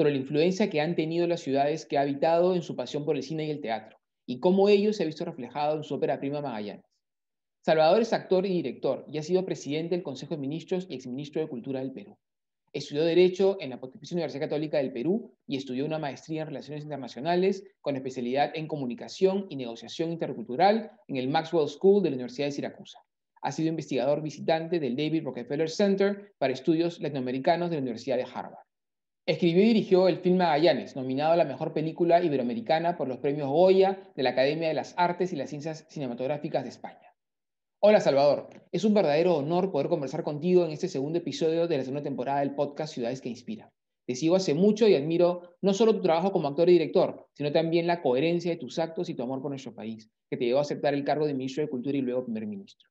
sobre la influencia que han tenido las ciudades que ha habitado en su pasión por el cine y el teatro, y cómo ello se ha visto reflejado en su ópera prima Magallanes. Salvador es actor y director y ha sido presidente del Consejo de Ministros y exministro de Cultura del Perú. Estudió Derecho en la Pontificia Universidad Católica del Perú y estudió una maestría en Relaciones Internacionales con especialidad en Comunicación y Negociación Intercultural en el Maxwell School de la Universidad de Siracusa. Ha sido investigador visitante del David Rockefeller Center para Estudios Latinoamericanos de la Universidad de Harvard. Escribió y dirigió el film Magallanes, nominado a la mejor película iberoamericana por los premios Goya de la Academia de las Artes y las Ciencias Cinematográficas de España. Hola Salvador, es un verdadero honor poder conversar contigo en este segundo episodio de la segunda temporada del podcast Ciudades que Inspira. Te sigo hace mucho y admiro no solo tu trabajo como actor y director, sino también la coherencia de tus actos y tu amor por nuestro país, que te llevó a aceptar el cargo de ministro de Cultura y luego primer ministro.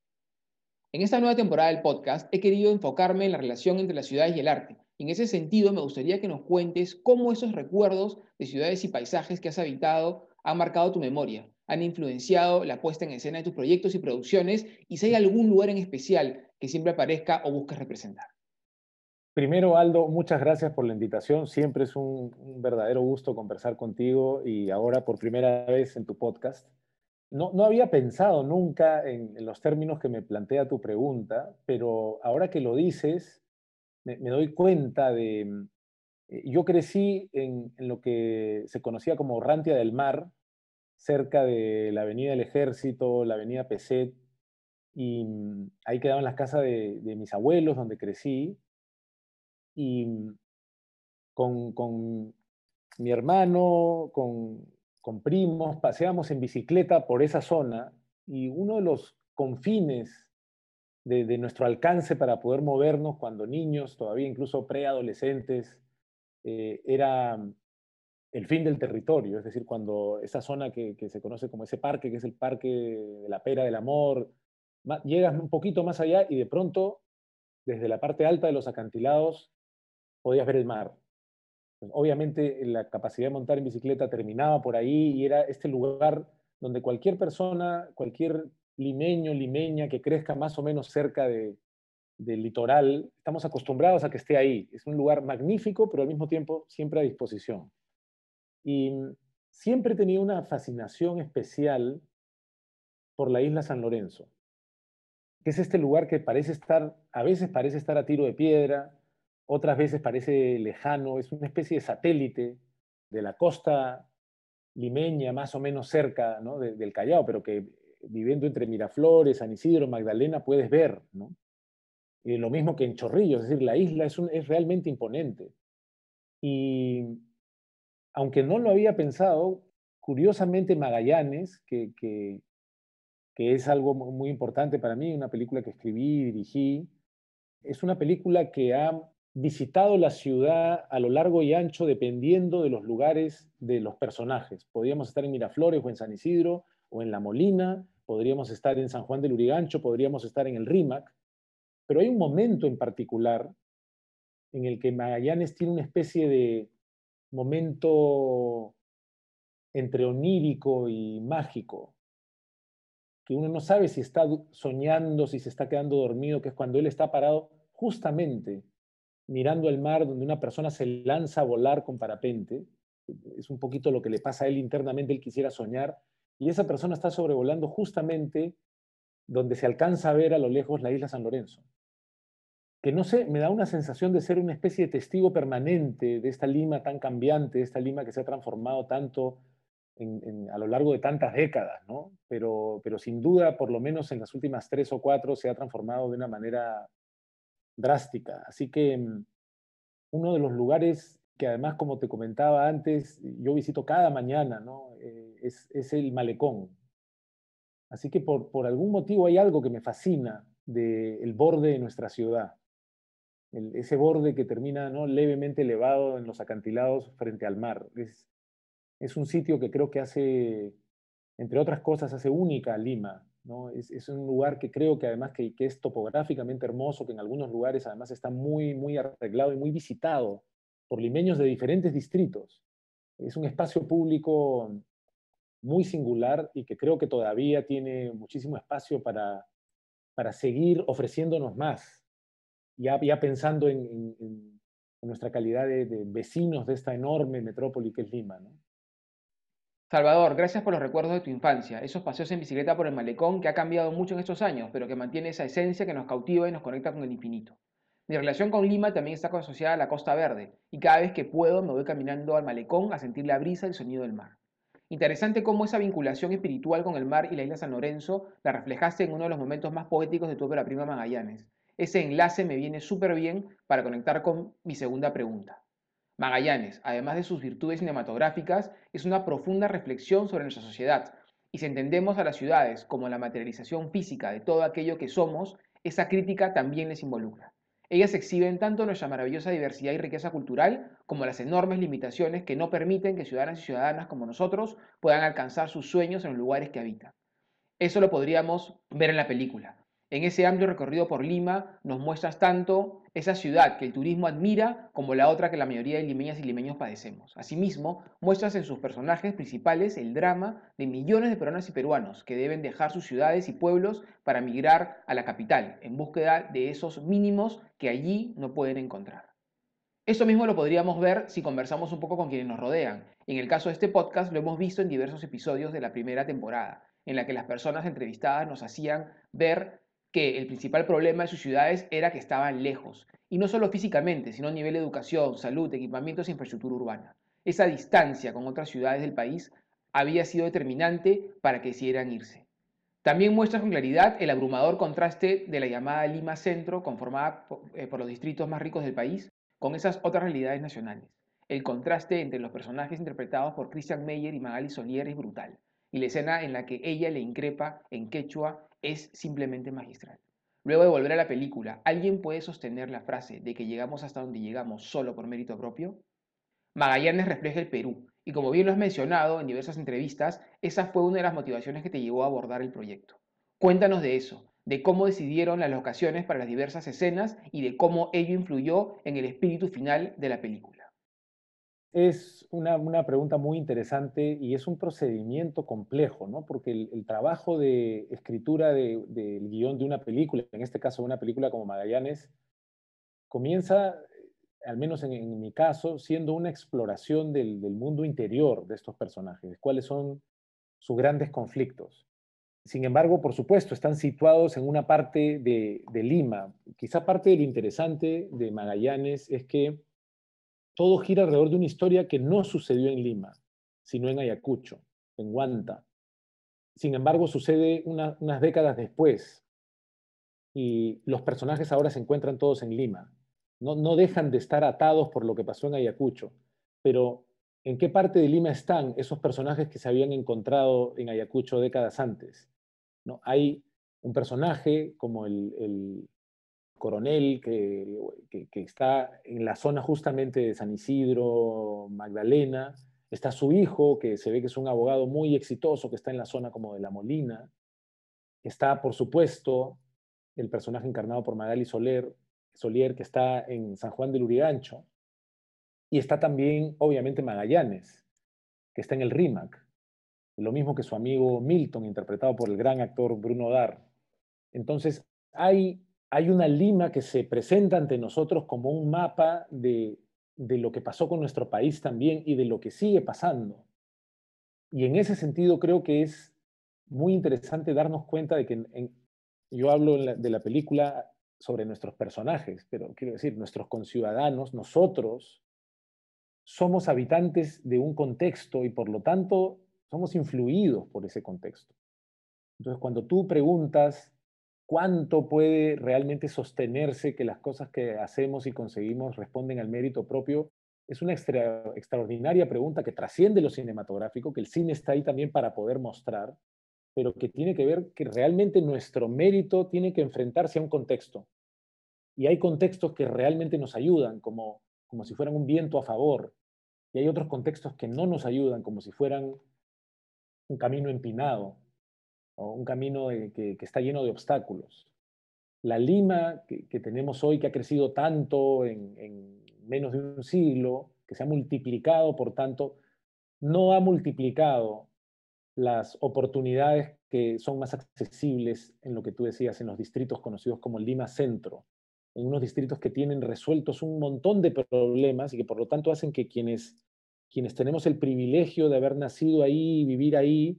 En esta nueva temporada del podcast he querido enfocarme en la relación entre las ciudades y el arte. En ese sentido, me gustaría que nos cuentes cómo esos recuerdos de ciudades y paisajes que has habitado han marcado tu memoria, han influenciado la puesta en escena de tus proyectos y producciones y si hay algún lugar en especial que siempre aparezca o busques representar. Primero, Aldo, muchas gracias por la invitación. Siempre es un, verdadero gusto conversar contigo y ahora por primera vez en tu podcast. No, no había pensado nunca en, los términos que me plantea tu pregunta, pero ahora que lo dices, me, doy cuenta de... Eh, yo crecí en, lo que se conocía como Rantia del Mar, cerca de la Avenida del Ejército, la Avenida Peset, y mm, ahí quedaban las casas de, mis abuelos, donde crecí, y mm, con, mi hermano, con, primos, paseamos en bicicleta por esa zona, y uno de los confines de, nuestro alcance para poder movernos cuando niños, todavía incluso preadolescentes, eh, era mm, el fin del territorio, es decir, cuando esa zona que, se conoce como ese parque, que es el parque de la pera del amor, llegas un poquito más allá y de pronto, desde la parte alta de los acantilados, podías ver el mar. Pues, obviamente la capacidad de montar en bicicleta terminaba por ahí y era este lugar donde cualquier persona, cualquier limeño, limeña que crezca más o menos cerca del litoral, estamos acostumbrados a que esté ahí. Es un lugar magnífico, pero al mismo tiempo siempre a disposición. Y siempre tenido una fascinación especial por la isla San Lorenzo, que es este lugar que parece estar, a veces parece estar a tiro de piedra, otras veces parece lejano, es una especie de satélite de la costa limeña, más o menos cerca del Callao, pero que viviendo entre Miraflores, San Isidro, Magdalena, puedes ver. ¿no? Y lo mismo que en Chorrillos, es decir, la isla es, es realmente imponente. Y aunque no lo había pensado, curiosamente Magallanes, que, que, es algo muy importante para mí, una película que escribí y dirigí, es una película que ha visitado la ciudad a lo largo y ancho dependiendo de los lugares de los personajes. Podríamos estar en Miraflores o en San Isidro o en La Molina, podríamos estar en San Juan del Urigancho, podríamos estar en el Rímac, pero hay un momento en particular en el que Magallanes tiene una especie de, momento entre onírico y mágico, que uno no sabe si está soñando, si se está quedando dormido, que es cuando él está parado justamente mirando el mar donde una persona se lanza a volar con parapente. Es un poquito lo que le pasa a él internamente, él quisiera soñar, y esa persona está sobrevolando justamente donde se alcanza a ver a lo lejos la isla San Lorenzo que no sé, me da una sensación de ser una especie de testigo permanente de esta Lima tan cambiante, de esta Lima que se ha transformado tanto a lo largo de tantas décadas, ¿no? Pero, pero sin duda, por lo menos en las últimas tres o cuatro, se ha transformado de una manera drástica. Así que mm, uno de los lugares que además, como te comentaba antes, yo visito cada mañana, ¿no? Eh, es, es, el malecón. Así que por, por algún motivo hay algo que me fascina del borde de nuestra ciudad ese borde que termina ¿no? levemente elevado en los acantilados frente al mar. Es, Es un sitio que creo que hace, entre otras cosas, hace única a Lima. ¿No? Es, un lugar que creo que además que, es topográficamente hermoso, que en algunos lugares además está muy, muy arreglado y muy visitado por limeños de diferentes distritos. Es un espacio público muy singular y que creo que todavía tiene muchísimo espacio para, para seguir ofreciéndonos más, ya, ya pensando en, en, nuestra calidad de, vecinos de esta enorme metrópoli que es Lima. Salvador, gracias por los recuerdos de tu infancia, esos paseos en bicicleta por el malecón que ha cambiado mucho en estos años, pero que mantiene esa esencia que nos cautiva y nos conecta con el infinito. Mi relación con Lima también está asociada a la Costa Verde, y cada vez que puedo me voy caminando al malecón a sentir la brisa y el sonido del mar. Interesante cómo esa vinculación espiritual con el mar y la isla San Lorenzo la reflejaste en uno de los momentos más poéticos de tu ópera prima Magallanes. Ese enlace me viene súper bien para conectar con mi segunda pregunta. Magallanes, además de sus virtudes cinematográficas, es una profunda reflexión sobre nuestra sociedad, y si entendemos a las ciudades como la materialización física de todo aquello que somos, esa crítica también les involucra. Ellas exhiben tanto nuestra maravillosa diversidad y riqueza cultural como las enormes limitaciones que no permiten que ciudadanas y ciudadanas como nosotros puedan alcanzar sus sueños en los lugares que habitan. Eso lo podríamos ver en la película. En ese amplio recorrido por Lima nos muestras tanto esa ciudad que el turismo admira como la otra que la mayoría de limeñas y limeños padecemos. Asimismo, muestras en sus personajes principales el drama de millones de peruanas y peruanos que deben dejar sus ciudades y pueblos para migrar a la capital en búsqueda de esos mínimos que allí no pueden encontrar. Eso mismo lo podríamos ver si conversamos un poco con quienes nos rodean. En el caso de este podcast lo hemos visto en diversos episodios de la primera temporada, en la que las personas entrevistadas nos hacían ver que el principal problema de sus ciudades era que estaban lejos, y no solo físicamente, sino a nivel de educación, salud, equipamientos e infraestructura urbana. Esa distancia con otras ciudades del país había sido determinante para que decidieran irse. También muestra con claridad el abrumador contraste de la llamada Lima Centro, conformada eh, por, los distritos más ricos del país, con esas otras realidades nacionales. El contraste entre los personajes interpretados por Christian Meyer y Magali Solier es brutal, y la escena en la que ella le increpa en quechua es simplemente magistral. Luego de volver a la película, ¿alguien puede sostener la frase de que llegamos hasta donde llegamos solo por mérito propio? Magallanes refleja el Perú, y como bien lo has mencionado en diversas entrevistas, esa fue una de las motivaciones que te llevó a abordar el proyecto. Cuéntanos de eso, de cómo decidieron las locaciones para las diversas escenas y de cómo ello influyó en el espíritu final de la película. Es una, pregunta muy interesante y es un procedimiento complejo, ¿no? Porque el, trabajo de escritura del guion de una película, en este caso una película como Magallanes, comienza, al menos en, mi caso, siendo una exploración del, mundo interior de estos personajes, cuáles son sus grandes conflictos. Sin embargo, por supuesto, están situados en una parte de, de Lima. Quizá parte de lo interesante de Magallanes es que todo gira alrededor de una historia que no sucedió en Lima, sino en Ayacucho, en Huanta. Sin embargo, sucede unas décadas después y los personajes ahora se encuentran todos en Lima. No, no dejan de estar atados por lo que pasó en Ayacucho, pero ¿en qué parte de Lima están esos personajes que se habían encontrado en Ayacucho décadas antes? ¿No? Hay un personaje como el, coronel que, está en la zona justamente de San Isidro, Magdalena. Está su hijo, que se ve que es un abogado muy exitoso, que está en la zona como de La Molina. Está, por supuesto, el personaje encarnado por Magali Soler, Solier, que está en San Juan del Urigancho. Y está también, obviamente, Magallanes, que está en el RIMAC. Lo mismo que su amigo Milton, interpretado por el gran actor Bruno Dar. Entonces, hay hay una Lima que se presenta ante nosotros como un mapa de, lo que pasó con nuestro país también y de lo que sigue pasando. Y en ese sentido creo que es muy interesante darnos cuenta de que yo hablo de la película sobre nuestros personajes, pero quiero decir, nuestros conciudadanos, nosotros, somos habitantes de un contexto y por lo tanto somos influidos por ese contexto. Entonces, cuando tú preguntas cuánto puede realmente sostenerse que las cosas que hacemos y conseguimos responden al mérito propio, es una extraordinaria pregunta que trasciende lo cinematográfico, que el cine está ahí también para poder mostrar, pero que tiene que ver que realmente nuestro mérito tiene que enfrentarse a un contexto. Y hay contextos que realmente nos ayudan, como, como si fueran un viento a favor. y hay otros contextos que no nos ayudan, como si fueran un camino empinado un camino que, está lleno de obstáculos. La Lima que, tenemos hoy, que ha crecido tanto en, en menos de un siglo, que se ha multiplicado, por tanto, no ha multiplicado las oportunidades que son más accesibles en lo que tú decías, en los distritos conocidos como Lima Centro, en unos distritos que tienen resueltos un montón de problemas y que por lo tanto hacen que quienes, quienes tenemos el privilegio de haber nacido ahí, vivir ahí,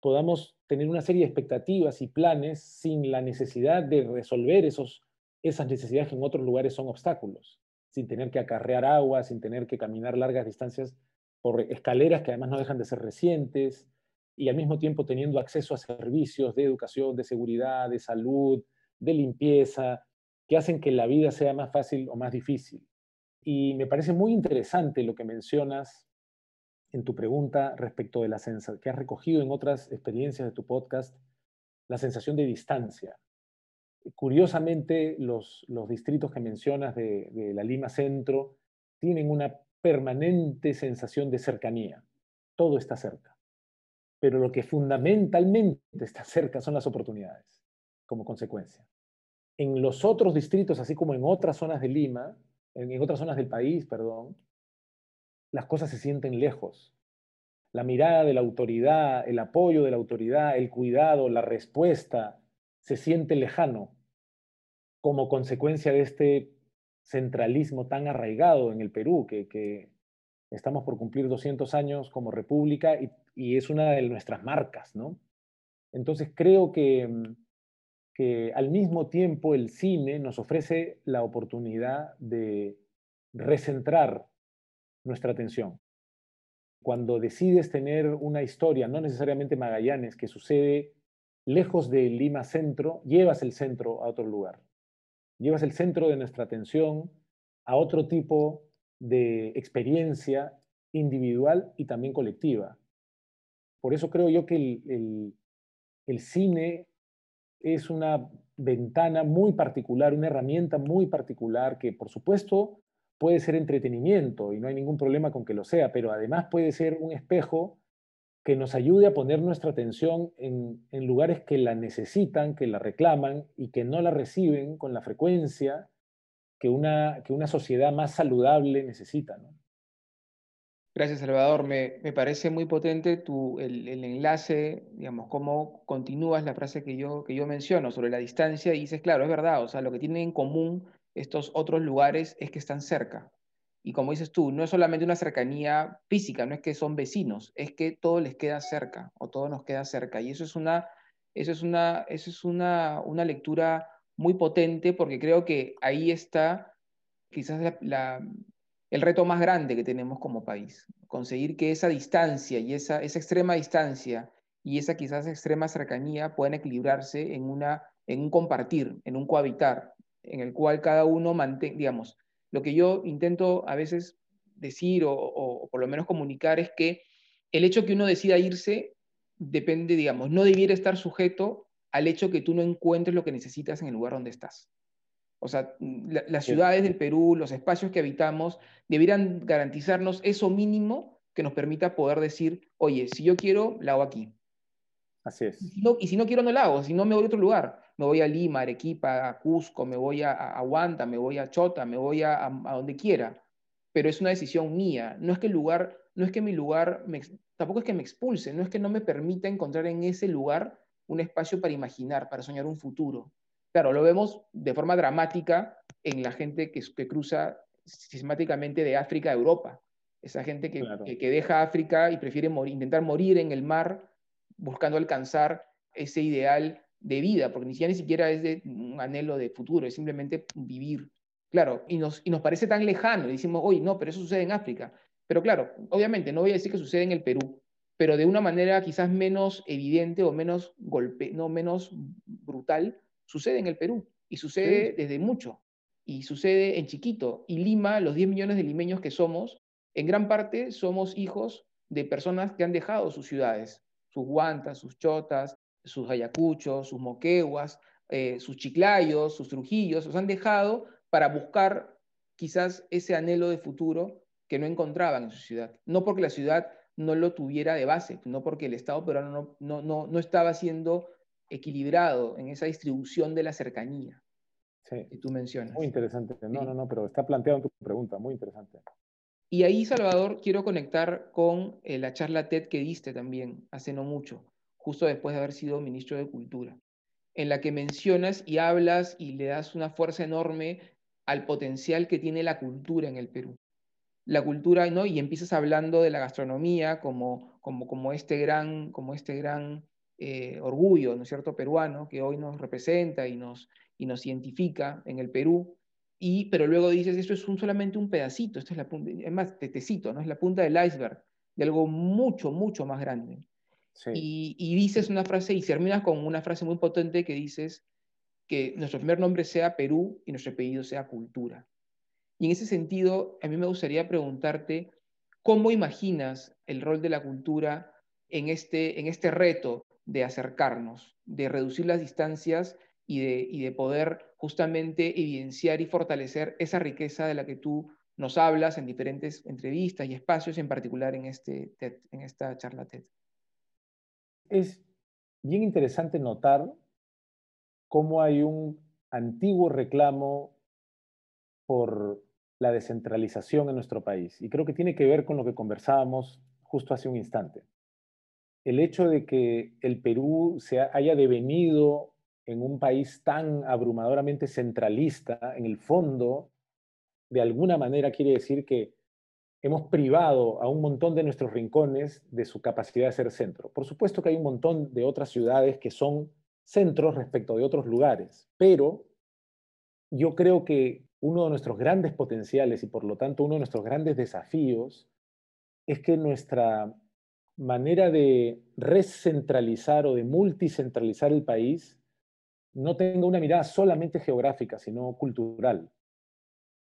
podamos tener una serie de expectativas y planes sin la necesidad de resolver esos, esas necesidades que en otros lugares son obstáculos, sin tener que acarrear agua, sin tener que caminar largas distancias por escaleras que además no dejan de ser recientes, y al mismo tiempo teniendo acceso a servicios de educación, de seguridad, de salud, de limpieza, que hacen que la vida sea más fácil o más difícil. Y me parece muy interesante lo que mencionas en tu pregunta respecto de la sensación que has recogido en otras experiencias de tu podcast, la sensación de distancia. Curiosamente, los, distritos que mencionas de la Lima Centro tienen una permanente sensación de cercanía. Todo está cerca. Pero lo que fundamentalmente está cerca son las oportunidades, como consecuencia en los otros distritos, así como en otras zonas de Lima, en, otras zonas del país, perdón, las cosas se sienten lejos. La mirada de la autoridad, el apoyo de la autoridad, el cuidado, la respuesta, se siente lejano como consecuencia de este centralismo tan arraigado en el Perú, que, estamos por cumplir 200 años como república y, y, es una de nuestras marcas, ¿no? Entonces creo que que al mismo tiempo el cine nos ofrece la oportunidad de recentrar nuestra atención. Cuando decides tener una historia, no necesariamente Magallanes, que sucede lejos de Lima Centro, llevas el centro a otro lugar. Llevas el centro de nuestra atención a otro tipo de experiencia individual y también colectiva. Por eso creo yo que el, el cine es una ventana muy particular, una herramienta muy particular que, por supuesto, puede ser entretenimiento y no hay ningún problema con que lo sea, pero además puede ser un espejo que nos ayude a poner nuestra atención en, lugares que la necesitan, que la reclaman y que no la reciben con la frecuencia que una, que una sociedad más saludable necesita. Gracias, Salvador. Me, parece muy potente tu, el, enlace, digamos, cómo continúas la frase que yo, que yo menciono sobre la distancia y dices, claro, es verdad, o sea, lo que tienen en común estos otros lugares es que están cerca. Y como dices tú, no es solamente una cercanía física, no es que son vecinos, es que todo les queda cerca o todo nos queda cerca. Y eso es una, eso es una, eso es una, una lectura muy potente porque creo que ahí está quizás la el reto más grande que tenemos como país. Conseguir que esa distancia y esa, esa extrema distancia y esa quizás extrema cercanía puedan equilibrarse en, una, en un compartir, en un cohabitar, en el cual cada uno mantenga, digamos, lo que yo intento a veces decir o, o, por lo menos comunicar es que el hecho que uno decida irse depende, digamos, no debiera estar sujeto al hecho que tú no encuentres lo que necesitas en el lugar donde estás. O sea, mm, las ciudades del Perú, los espacios que habitamos, debieran garantizarnos eso mínimo que nos permita poder decir, oye, si yo quiero, la hago aquí. Así es. Y si no, quiero, no la hago. Si no, me voy a otro lugar. Me voy a Lima, Arequipa, a Cusco, me voy a, Aguanta, me voy a Chota, me voy a, a, donde quiera. Pero es una decisión mía. No es que el lugar, no es que mi lugar, tampoco es que me expulse, no es que no me permita encontrar en ese lugar un espacio para imaginar, para soñar un futuro. Claro, lo vemos de forma dramática en la gente que, que cruza sistemáticamente de África a Europa. Esa gente que, que, deja África y prefiere intentar morir en el mar buscando alcanzar ese ideal de vida, porque ni siquiera, ni siquiera es de un anhelo de futuro, es simplemente vivir. Claro, y nos, y nos parece tan lejano, y decimos, oye, no, pero eso sucede en África. Pero claro, obviamente, no voy a decir que sucede en el Perú, pero de una manera quizás menos evidente o menos golpe, no menos brutal, Sucede en el Perú y sucede desde mucho y sucede en chiquito. Y Lima, los 10 millones de limeños que somos, en gran parte somos hijos de personas que han dejado sus ciudades, sus guantas, sus chotas, sus ayacuchos, sus moqueguas, eh, sus chiclayos, sus trujillos, los han dejado para buscar quizás ese anhelo de futuro que no encontraban en su ciudad. No porque la ciudad no lo tuviera de base, no porque el Estado peruano no, no, no, estaba siendo equilibrado en esa distribución de la cercanía sí. que tú mencionas. Muy interesante. No, no, no, pero está planteado en tu pregunta, muy interesante. Y ahí, Salvador, quiero conectar con eh, la charla TED que diste también hace no mucho, justo después de haber sido ministro de Cultura, en la que mencionas y hablas y le das una fuerza enorme al potencial que tiene la cultura en el Perú la cultura, ¿no? Y empiezas hablando de la gastronomía como, como, como este gran, como este gran eh, orgullo, ¿no es cierto?, peruano, que hoy nos representa y nos, y nos identifica en el Perú. Y, pero luego dices, esto es un, solamente un pedacito, esto es la punta, es más, te, ¿no? Es la punta del iceberg, de algo mucho, mucho más grande. Y, dices una frase y terminas con una frase muy potente que dices que nuestro primer nombre sea Perú y nuestro apellido sea cultura. Y en ese sentido, a mí me gustaría preguntarte, ¿cómo imaginas el rol de la cultura en este, en este reto de acercarnos, de reducir las distancias y de, de poder justamente evidenciar y fortalecer esa riqueza de la que tú nos hablas en diferentes entrevistas y espacios, en particular en, este en esta charla TED? Es bien interesante notar cómo hay un antiguo reclamo por la descentralización en nuestro país. Y creo que tiene que ver con lo que conversábamos justo hace un instante. El hecho de que el Perú se haya devenido en un país tan abrumadoramente centralista, en el fondo, de alguna manera quiere decir que hemos privado a un montón de nuestros rincones de su capacidad de ser centro. Por supuesto que hay un montón de otras ciudades que son centros respecto de otros lugares, pero yo creo que uno de nuestros grandes potenciales y por lo tanto uno de nuestros grandes desafíos es que nuestra manera de recentralizar o de multicentralizar el país no tenga una mirada solamente geográfica, sino cultural.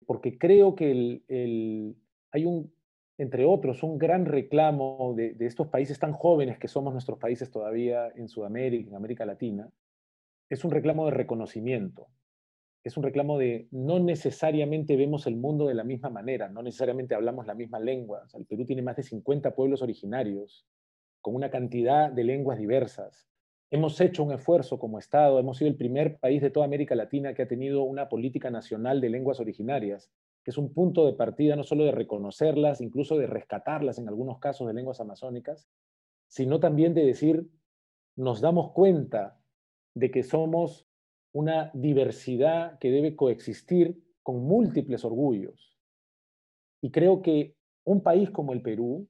Porque creo que hay un, entre otros, un gran reclamo de, estos países tan jóvenes que somos nuestros países todavía en Sudamérica, en América Latina, es un reclamo de reconocimiento es un reclamo de no necesariamente vemos el mundo de la misma manera, no necesariamente hablamos la misma lengua. el Perú tiene más de 50 pueblos originarios, con una cantidad de lenguas diversas. Hemos hecho un esfuerzo como Estado, hemos sido el primer país de toda América Latina que ha tenido una política nacional de lenguas originarias, que es un punto de partida no solo de reconocerlas, incluso de rescatarlas en algunos casos de lenguas amazónicas, sino también de decir, nos damos cuenta de que somos una diversidad que debe coexistir con múltiples orgullos. Y creo que un país como el Perú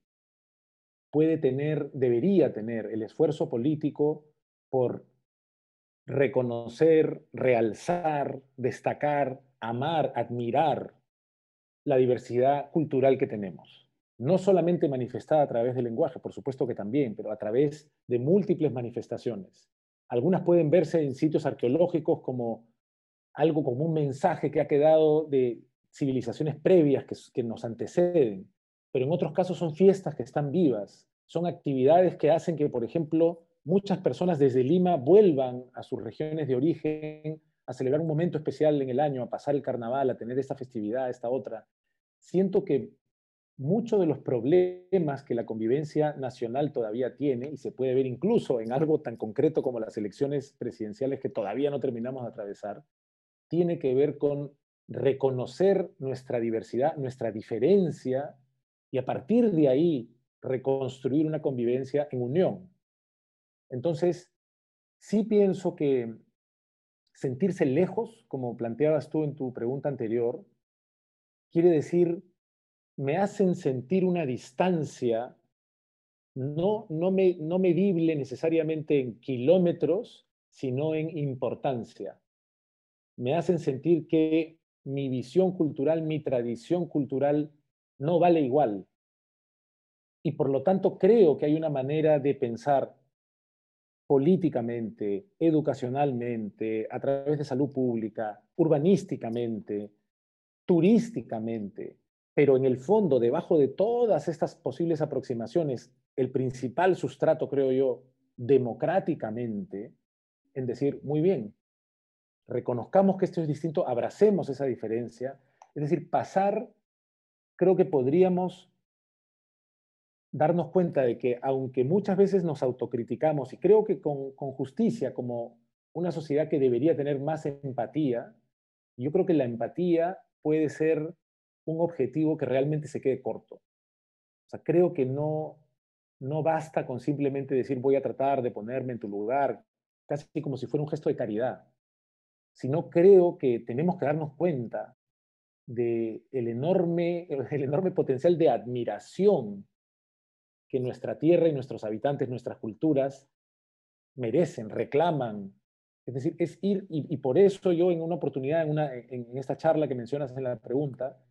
puede tener, debería tener el esfuerzo político por reconocer, realzar, destacar, amar, admirar la diversidad cultural que tenemos. No solamente manifestada a través del lenguaje, por supuesto que también, pero a través de múltiples manifestaciones. Algunas pueden verse en sitios arqueológicos como algo como un mensaje que ha quedado de civilizaciones previas que, nos anteceden, pero en otros casos son fiestas que están vivas, son actividades que hacen que, por ejemplo, muchas personas desde Lima vuelvan a sus regiones de origen a celebrar un momento especial en el año, a pasar el carnaval, a tener esta festividad, esta otra. Siento que muchos de los problemas que la convivencia nacional todavía tiene, y se puede ver incluso en algo tan concreto como las elecciones presidenciales que todavía no terminamos de atravesar, tiene que ver con reconocer nuestra diversidad, nuestra diferencia, y a partir de ahí reconstruir una convivencia en unión. Entonces, sí pienso que sentirse lejos, como planteabas tú en tu pregunta anterior, quiere decir me hacen sentir una distancia no, no, me, no medible necesariamente en kilómetros, sino en importancia. Me hacen sentir que mi visión cultural, mi tradición cultural no vale igual. Y por lo tanto creo que hay una manera de pensar políticamente, educacionalmente, a través de salud pública, urbanísticamente, turísticamente, pero en el fondo, debajo de todas estas posibles aproximaciones, el principal sustrato, creo yo, democráticamente, en decir, muy bien, reconozcamos que esto es distinto, abracemos esa diferencia, es decir, pasar, creo que podríamos darnos cuenta de que aunque muchas veces nos autocriticamos, y creo que con, justicia, como una sociedad que debería tener más empatía, yo creo que la empatía puede ser un objetivo que realmente se quede corto. O sea, creo que no, no basta con simplemente decir voy a tratar de ponerme en tu lugar, casi como si fuera un gesto de caridad, sino creo que tenemos que darnos cuenta del enorme, el enorme potencial de admiración que nuestra tierra y nuestros habitantes, nuestras culturas merecen, reclaman. Es decir, es ir, y, por eso yo en una oportunidad, en, una, en, esta charla que mencionas en la pregunta,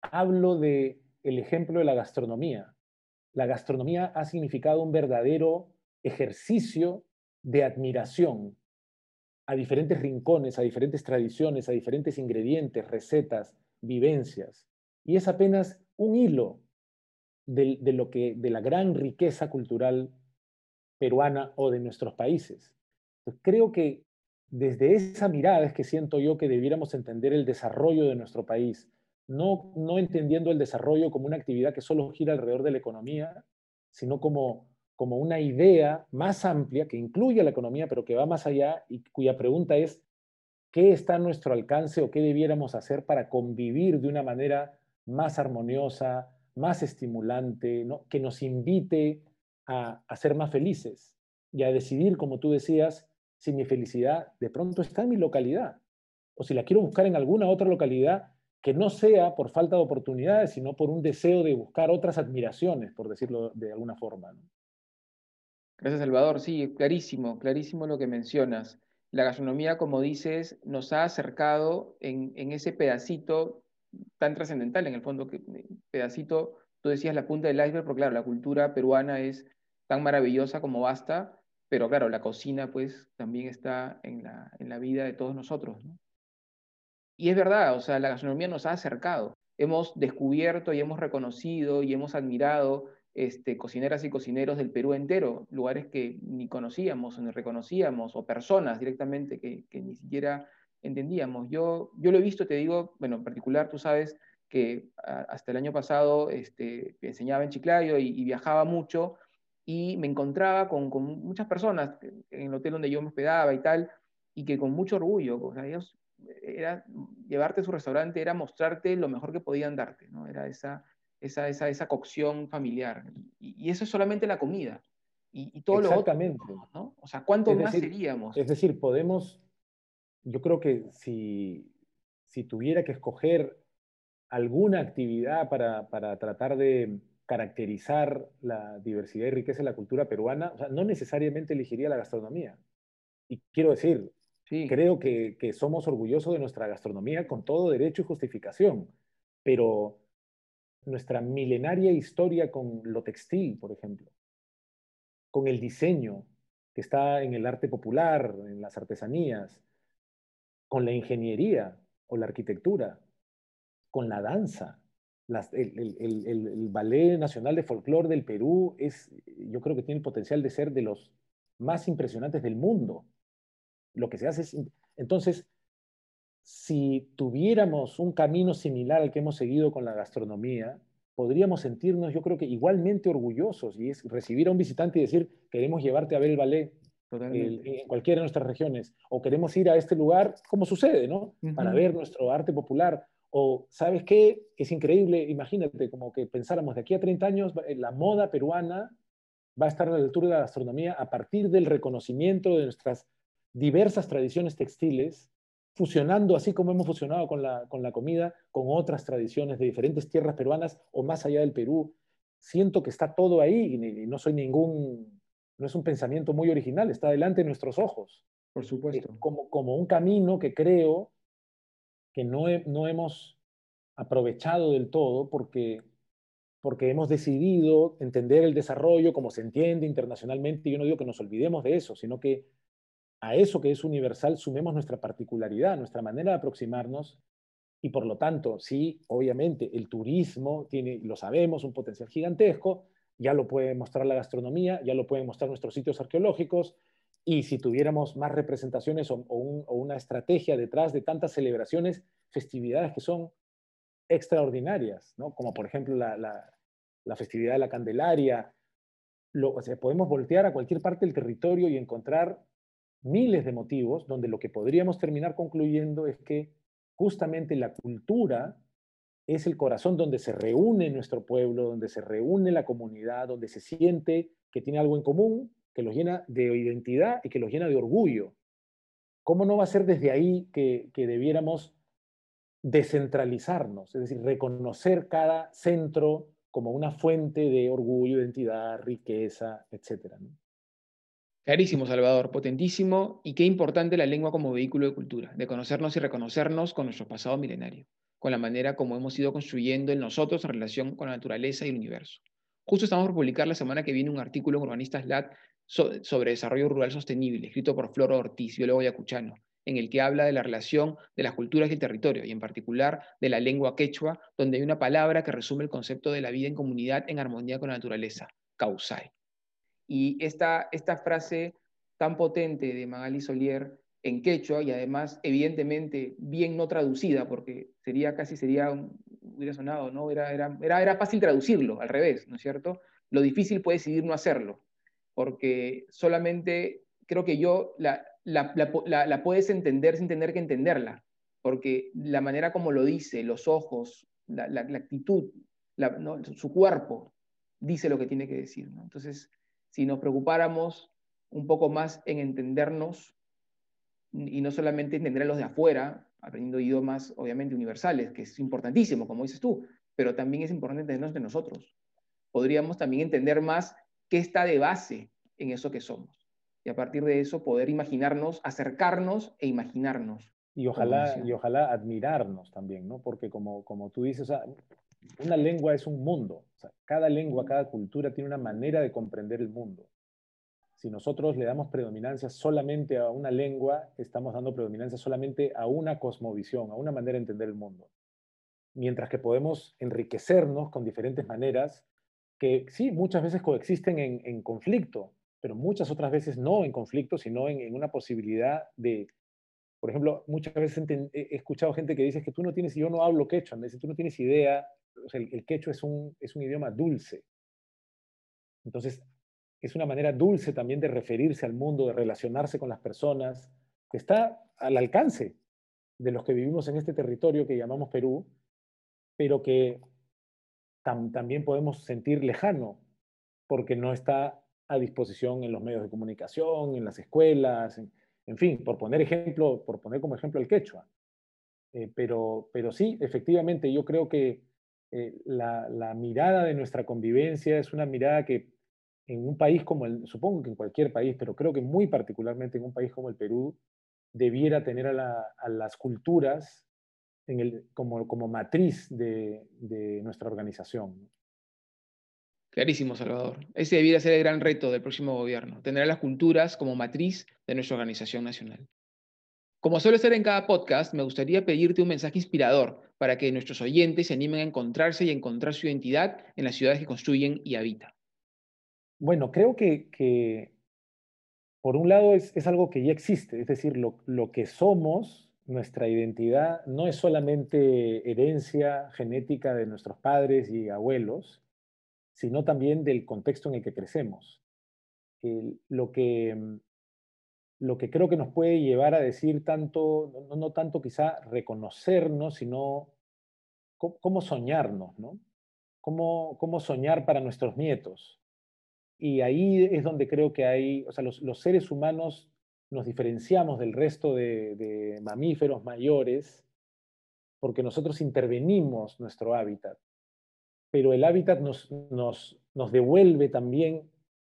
hablo de el ejemplo de la gastronomía. La gastronomía ha significado un verdadero ejercicio de admiración a diferentes rincones, a diferentes tradiciones, a diferentes ingredientes, recetas, vivencias. Y es apenas un hilo de, lo que, de la gran riqueza cultural peruana o de nuestros países. creo que desde esa mirada es que siento yo que debiéramos entender el desarrollo de nuestro país, no, no entendiendo el desarrollo como una actividad que solo gira alrededor de la economía, sino como, como una idea más amplia que incluye la economía, pero que va más allá y cuya pregunta es, ¿qué está a nuestro alcance o qué debiéramos hacer para convivir de una manera más armoniosa, más estimulante, ¿no? que nos invite a, ser más felices y a decidir, como tú decías, si mi felicidad de pronto está en mi localidad o si la quiero buscar en alguna otra localidad que no sea por falta de oportunidades, sino por un deseo de buscar otras admiraciones, por decirlo de alguna forma. Gracias, Salvador. Sí, clarísimo, clarísimo lo que mencionas. La gastronomía, como dices, nos ha acercado en, en ese pedacito tan trascendental en el fondo, que eh, pedacito, tú decías la punta del iceberg, porque claro, la cultura peruana es tan maravillosa como basta, pero claro, la cocina pues también está en la, en la vida de todos nosotros. Y es verdad, o sea, la gastronomía nos ha acercado. Hemos descubierto y hemos reconocido y hemos admirado este, cocineras y cocineros del Perú entero, lugares que ni conocíamos ni reconocíamos, o personas directamente que, que ni siquiera entendíamos. Yo, yo lo he visto, te digo, bueno, en particular tú sabes que hasta el año pasado este, enseñaba en Chiclayo y, viajaba mucho y me encontraba con, con, muchas personas en el hotel donde yo me hospedaba y tal, y que con mucho orgullo, o sea, ellos, era, llevarte a su restaurante era mostrarte lo mejor que podían darte, ¿no? Era esa, esa, esa, esa cocción familiar. Y, eso es solamente la comida. Y, todo lo otro, ¿no? O sea, ¿cuánto más seríamos? Es decir, podemos yo creo que si, tuviera que escoger alguna actividad para, tratar de caracterizar la diversidad y riqueza de la cultura peruana, no necesariamente elegiría la gastronomía. Y quiero decir, creo que, que, somos orgullosos de nuestra gastronomía con todo derecho y justificación, pero nuestra milenaria historia con lo textil, por ejemplo, con el diseño que está en el arte popular, en las artesanías, con la ingeniería o la arquitectura, con la danza. el, Ballet Nacional de Folclore del Perú es, yo creo que tiene el potencial de ser de los más impresionantes del mundo. Lo que se hace es... Entonces, si tuviéramos un camino similar al que hemos seguido con la gastronomía, podríamos sentirnos, yo creo que igualmente orgullosos y es recibir a un visitante y decir, queremos llevarte a ver el ballet en cualquiera de nuestras regiones, o queremos ir a este lugar, como sucede, ¿no? Para ver nuestro arte popular, o ¿sabes qué? Es increíble, imagínate, como que pensáramos de aquí a 30 años, eh, la moda peruana va a estar a la altura de la gastronomía a partir del reconocimiento de nuestras diversas tradiciones textiles, fusionando, así como hemos fusionado con la, con la comida, con otras tradiciones de diferentes tierras peruanas o más allá del Perú. Siento que está todo ahí y no soy ningún no es un pensamiento muy original, está delante de nuestros ojos. Por supuesto. Eh, como, como un camino que creo que no, no hemos aprovechado del todo porque, porque hemos decidido entender el desarrollo como se entiende internacionalmente. Y yo no digo que nos olvidemos de eso, sino que a eso que es universal sumemos nuestra particularidad, nuestra manera de aproximarnos. Y por lo tanto, sí, obviamente, el turismo tiene, lo sabemos, un potencial gigantesco, ya lo puede mostrar la gastronomía, ya lo pueden mostrar nuestros sitios arqueológicos, y si tuviéramos más representaciones o, una estrategia detrás de tantas celebraciones, festividades que son extraordinarias, ¿no? como por ejemplo la, la, festividad de la Candelaria. Lo, o podemos voltear a cualquier parte del territorio y encontrar miles de motivos donde lo que podríamos terminar concluyendo es que justamente la cultura es el corazón donde se reúne nuestro pueblo, donde se reúne la comunidad, donde se siente que tiene algo en común, que los llena de identidad y que los llena de orgullo. ¿Cómo no va a ser desde ahí que, debiéramos descentralizarnos? Es decir, reconocer cada centro como una fuente de orgullo, identidad, riqueza, etc. Clarísimo, Salvador, potentísimo y qué importante la lengua como vehículo de cultura, de conocernos y reconocernos con nuestro pasado milenario, con la manera como hemos ido construyendo en nosotros en relación con la naturaleza y el universo. Justo estamos por publicar la semana que viene un artículo en Urbanistas LAT sobre desarrollo rural sostenible, escrito por Floro Ortiz, biólogo yacuchano, en el que habla de la relación de las culturas y el territorio, y en particular de la lengua quechua, donde hay una palabra que resume el concepto de la vida en comunidad en armonía con la naturaleza, causai. Y esta, esta frase tan potente de Magali Solier en quechua y además evidentemente bien no traducida, porque sería casi sería, hubiera sonado, ¿no? Era, era, era, era fácil traducirlo, al revés, ¿no es cierto? Lo difícil puede decidir no hacerlo, porque solamente creo que yo la, la, la, puedes entender sin tener que entenderla, porque la manera como lo dice, los ojos, la, actitud, su cuerpo, dice lo que tiene que decir. ¿no? Entonces, si nos preocupáramos un poco más en entendernos y no solamente entender a los de afuera, aprendiendo idiomas obviamente universales, que es importantísimo, como dices tú, pero también es importante entendernos de nosotros. Podríamos también entender más qué está de base en eso que somos. Y a partir de eso poder imaginarnos, acercarnos e imaginarnos. Y ojalá, y ojalá admirarnos también, ¿no? Porque como, como tú dices, una lengua es un mundo. cada lengua, cada cultura tiene una manera de comprender el mundo. Si nosotros le damos predominancia solamente a una lengua, estamos dando predominancia solamente a una cosmovisión, a una manera de entender el mundo. Mientras que podemos enriquecernos con diferentes maneras que sí, muchas veces coexisten en, conflicto, pero muchas otras veces no en conflicto, sino en, una posibilidad de, por ejemplo, muchas veces he escuchado gente que dice que tú no tienes, yo no hablo quechua, me dice, tú no tienes idea el, quechua es un, es un idioma dulce. Entonces, es una manera dulce también de referirse al mundo, de relacionarse con las personas, que está al alcance de los que vivimos en este territorio que llamamos Perú, pero que también podemos sentir lejano, porque no está a disposición en los medios de comunicación, en las escuelas, en, fin, por poner ejemplo, por poner como ejemplo el quechua. Eh, pero, pero sí, efectivamente, yo creo que eh, la, mirada de nuestra convivencia es una mirada que en un país como el, supongo que en cualquier país, pero creo que muy particularmente en un país como el Perú, debiera tener a, las culturas como, matriz de, de nuestra organización. Clarísimo, Salvador. Ese debiera ser el gran reto del próximo gobierno, tener a las culturas como matriz de nuestra organización nacional. Como suele ser en cada podcast, me gustaría pedirte un mensaje inspirador para que nuestros oyentes se animen a encontrarse y encontrar su identidad en las ciudades que construyen y habitan. Bueno, creo que, por un lado es, algo que ya existe, es decir, lo, que somos, nuestra identidad, no es solamente herencia genética de nuestros padres y abuelos, sino también del contexto en el que crecemos. lo que lo que creo que nos puede llevar a decir tanto, no, tanto quizá reconocernos, sino cómo, soñarnos, ¿no? Cómo, cómo, soñar para nuestros nietos. Y ahí es donde creo que hay, o sea, los, seres humanos nos diferenciamos del resto de, mamíferos mayores porque nosotros intervenimos nuestro hábitat, pero el hábitat nos, nos, nos devuelve también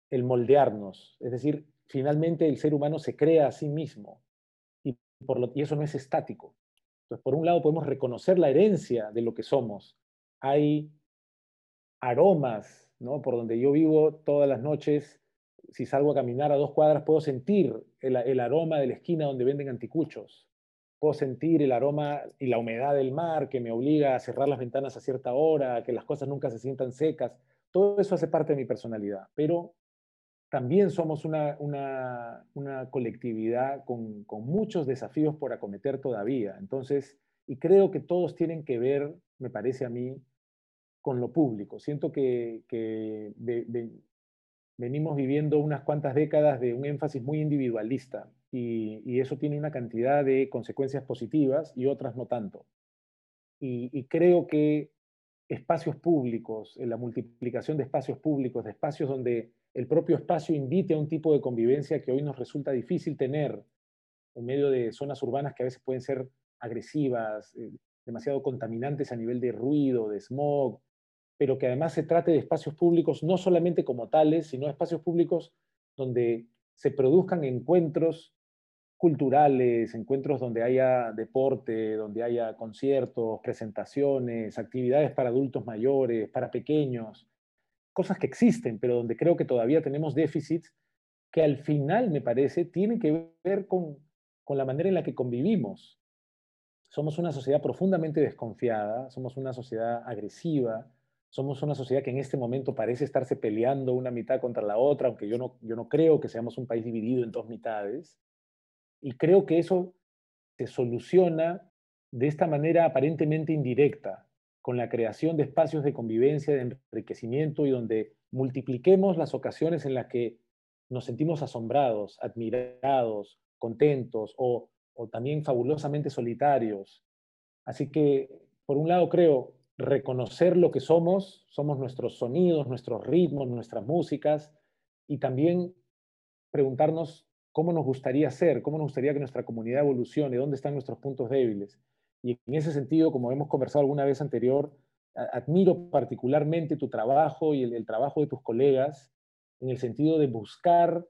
el moldearnos, es decir, finalmente el ser humano se crea a sí mismo y, por lo, y eso no es estático. Entonces, por un lado podemos reconocer la herencia de lo que somos. Hay aromas, ¿no? Por donde yo vivo todas las noches, si salgo a caminar a dos cuadras, puedo sentir el, aroma de la esquina donde venden anticuchos. Puedo sentir el aroma y la humedad del mar que me obliga a cerrar las ventanas a cierta hora, que las cosas nunca se sientan secas. Todo eso hace parte de mi personalidad, pero también somos una, una, colectividad con, muchos desafíos por acometer todavía. Entonces, y creo que todos tienen que ver, me parece a mí, con lo público. Siento que, venimos viviendo unas cuantas décadas de un énfasis muy individualista y, eso tiene una cantidad de consecuencias positivas y otras no tanto. y creo que espacios públicos, la multiplicación de espacios públicos, de espacios donde el propio espacio invite a un tipo de convivencia que hoy nos resulta difícil tener en medio de zonas urbanas que a veces pueden ser agresivas, eh, demasiado contaminantes a nivel de ruido, de smog, pero que además se trate de espacios públicos no solamente como tales, sino espacios públicos donde se produzcan encuentros culturales, encuentros donde haya deporte, donde haya conciertos, presentaciones, actividades para adultos mayores, para pequeños, cosas que existen, pero donde creo que todavía tenemos déficits que al final, me parece, tienen que ver con, con la manera en la que convivimos. Somos una sociedad profundamente desconfiada, somos una sociedad agresiva, somos una sociedad que en este momento parece estarse peleando una mitad contra la otra, aunque yo no, yo no creo que seamos un país dividido en dos mitades. Y creo que eso se soluciona de esta manera aparentemente indirecta, con la creación de espacios de convivencia, de enriquecimiento y donde multipliquemos las ocasiones en las que nos sentimos asombrados, admirados, contentos o, o también fabulosamente solitarios. Así que, por un lado, creo reconocer lo que somos, somos nuestros sonidos, nuestros ritmos, nuestras músicas, y también preguntarnos cómo nos gustaría ser, cómo nos gustaría que nuestra comunidad evolucione, dónde están nuestros puntos débiles. Y en ese sentido, como hemos conversado alguna vez anterior, admiro particularmente tu trabajo y el, trabajo de tus colegas en el sentido de buscar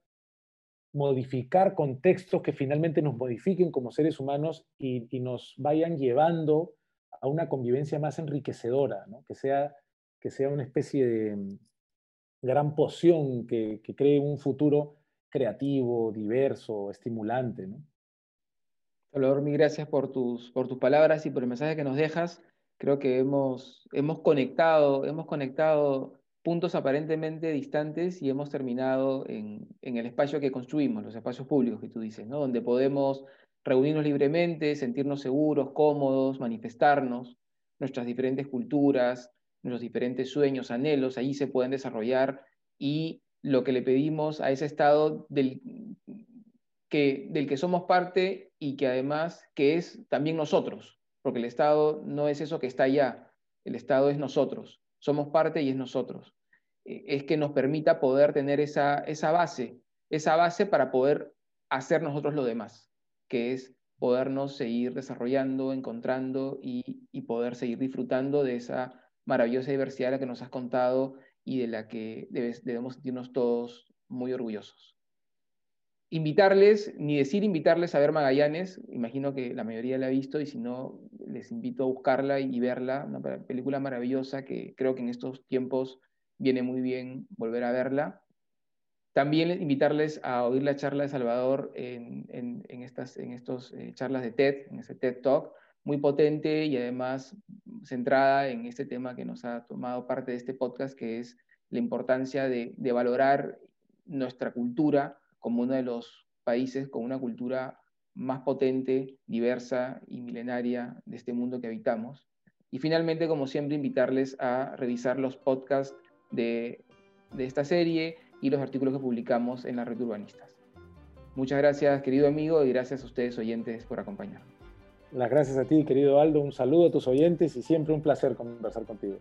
modificar contextos que finalmente nos modifiquen como seres humanos y, nos vayan llevando a una convivencia más enriquecedora, que, sea, que sea una especie de mm, gran poción que, que cree un futuro creativo, diverso, estimulante. ¿no? Salvador, mil gracias por tus, por tus palabras y por el mensaje que nos dejas. Creo que hemos, hemos, conectado, hemos conectado puntos aparentemente distantes y hemos terminado en, en, el espacio que construimos, los espacios públicos que tú dices, ¿no? donde podemos reunirnos libremente, sentirnos seguros, cómodos, manifestarnos, nuestras diferentes culturas, nuestros diferentes sueños, anhelos, allí se pueden desarrollar y lo que le pedimos a ese estado del que, del que somos parte y que además que es también nosotros, porque el Estado no es eso que está allá, el Estado es nosotros, somos parte y es nosotros. Eh, es que nos permita poder tener esa, esa base, esa base para poder hacer nosotros lo demás, que es podernos seguir desarrollando, encontrando y, poder seguir disfrutando de esa maravillosa diversidad de la que nos has contado y de la que debemos sentirnos todos muy orgullosos. Invitarles, ni decir invitarles a ver Magallanes, imagino que la mayoría la ha visto y si no, les invito a buscarla y verla, una película maravillosa que creo que en estos tiempos viene muy bien volver a verla. También invitarles a oír la charla de Salvador en, estas en estos, eh, charlas de TED, en ese TED Talk, muy potente y además centrada en este tema que nos ha tomado parte de este podcast, que es la importancia de, valorar nuestra cultura como uno de los países con una cultura más potente, diversa y milenaria de este mundo que habitamos. Y finalmente, como siempre, invitarles a revisar los podcasts de, de esta serie y los artículos que publicamos en la red Urbanistas. Muchas gracias, querido amigo, y gracias a ustedes, oyentes, por acompañarnos. Las gracias a ti, querido Aldo. Un saludo a tus oyentes y siempre un placer conversar contigo.